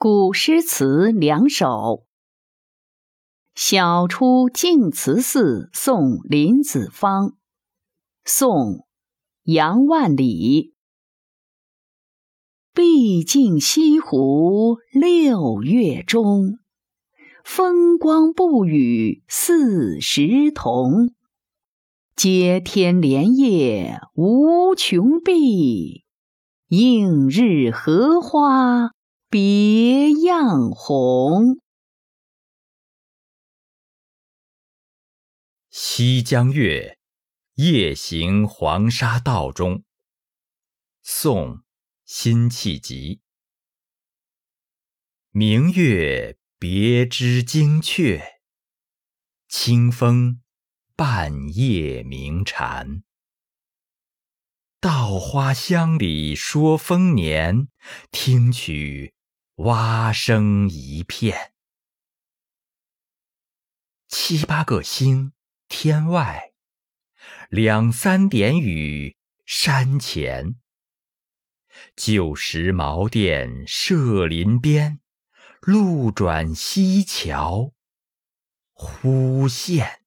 古诗词两首：晓出净慈寺送林子方，宋·杨万里。毕竟西湖六月中，风光不与四时同。接天莲叶无穷碧，映日荷花。别样红，《西江月·夜行黄沙道中》宋·辛弃疾。明月别枝惊鹊，清风半夜鸣蝉。稻花香里说丰年，听取。蛙声一片，七八个星天外，两三点雨山前。旧时茅店社林边，路转溪桥忽见。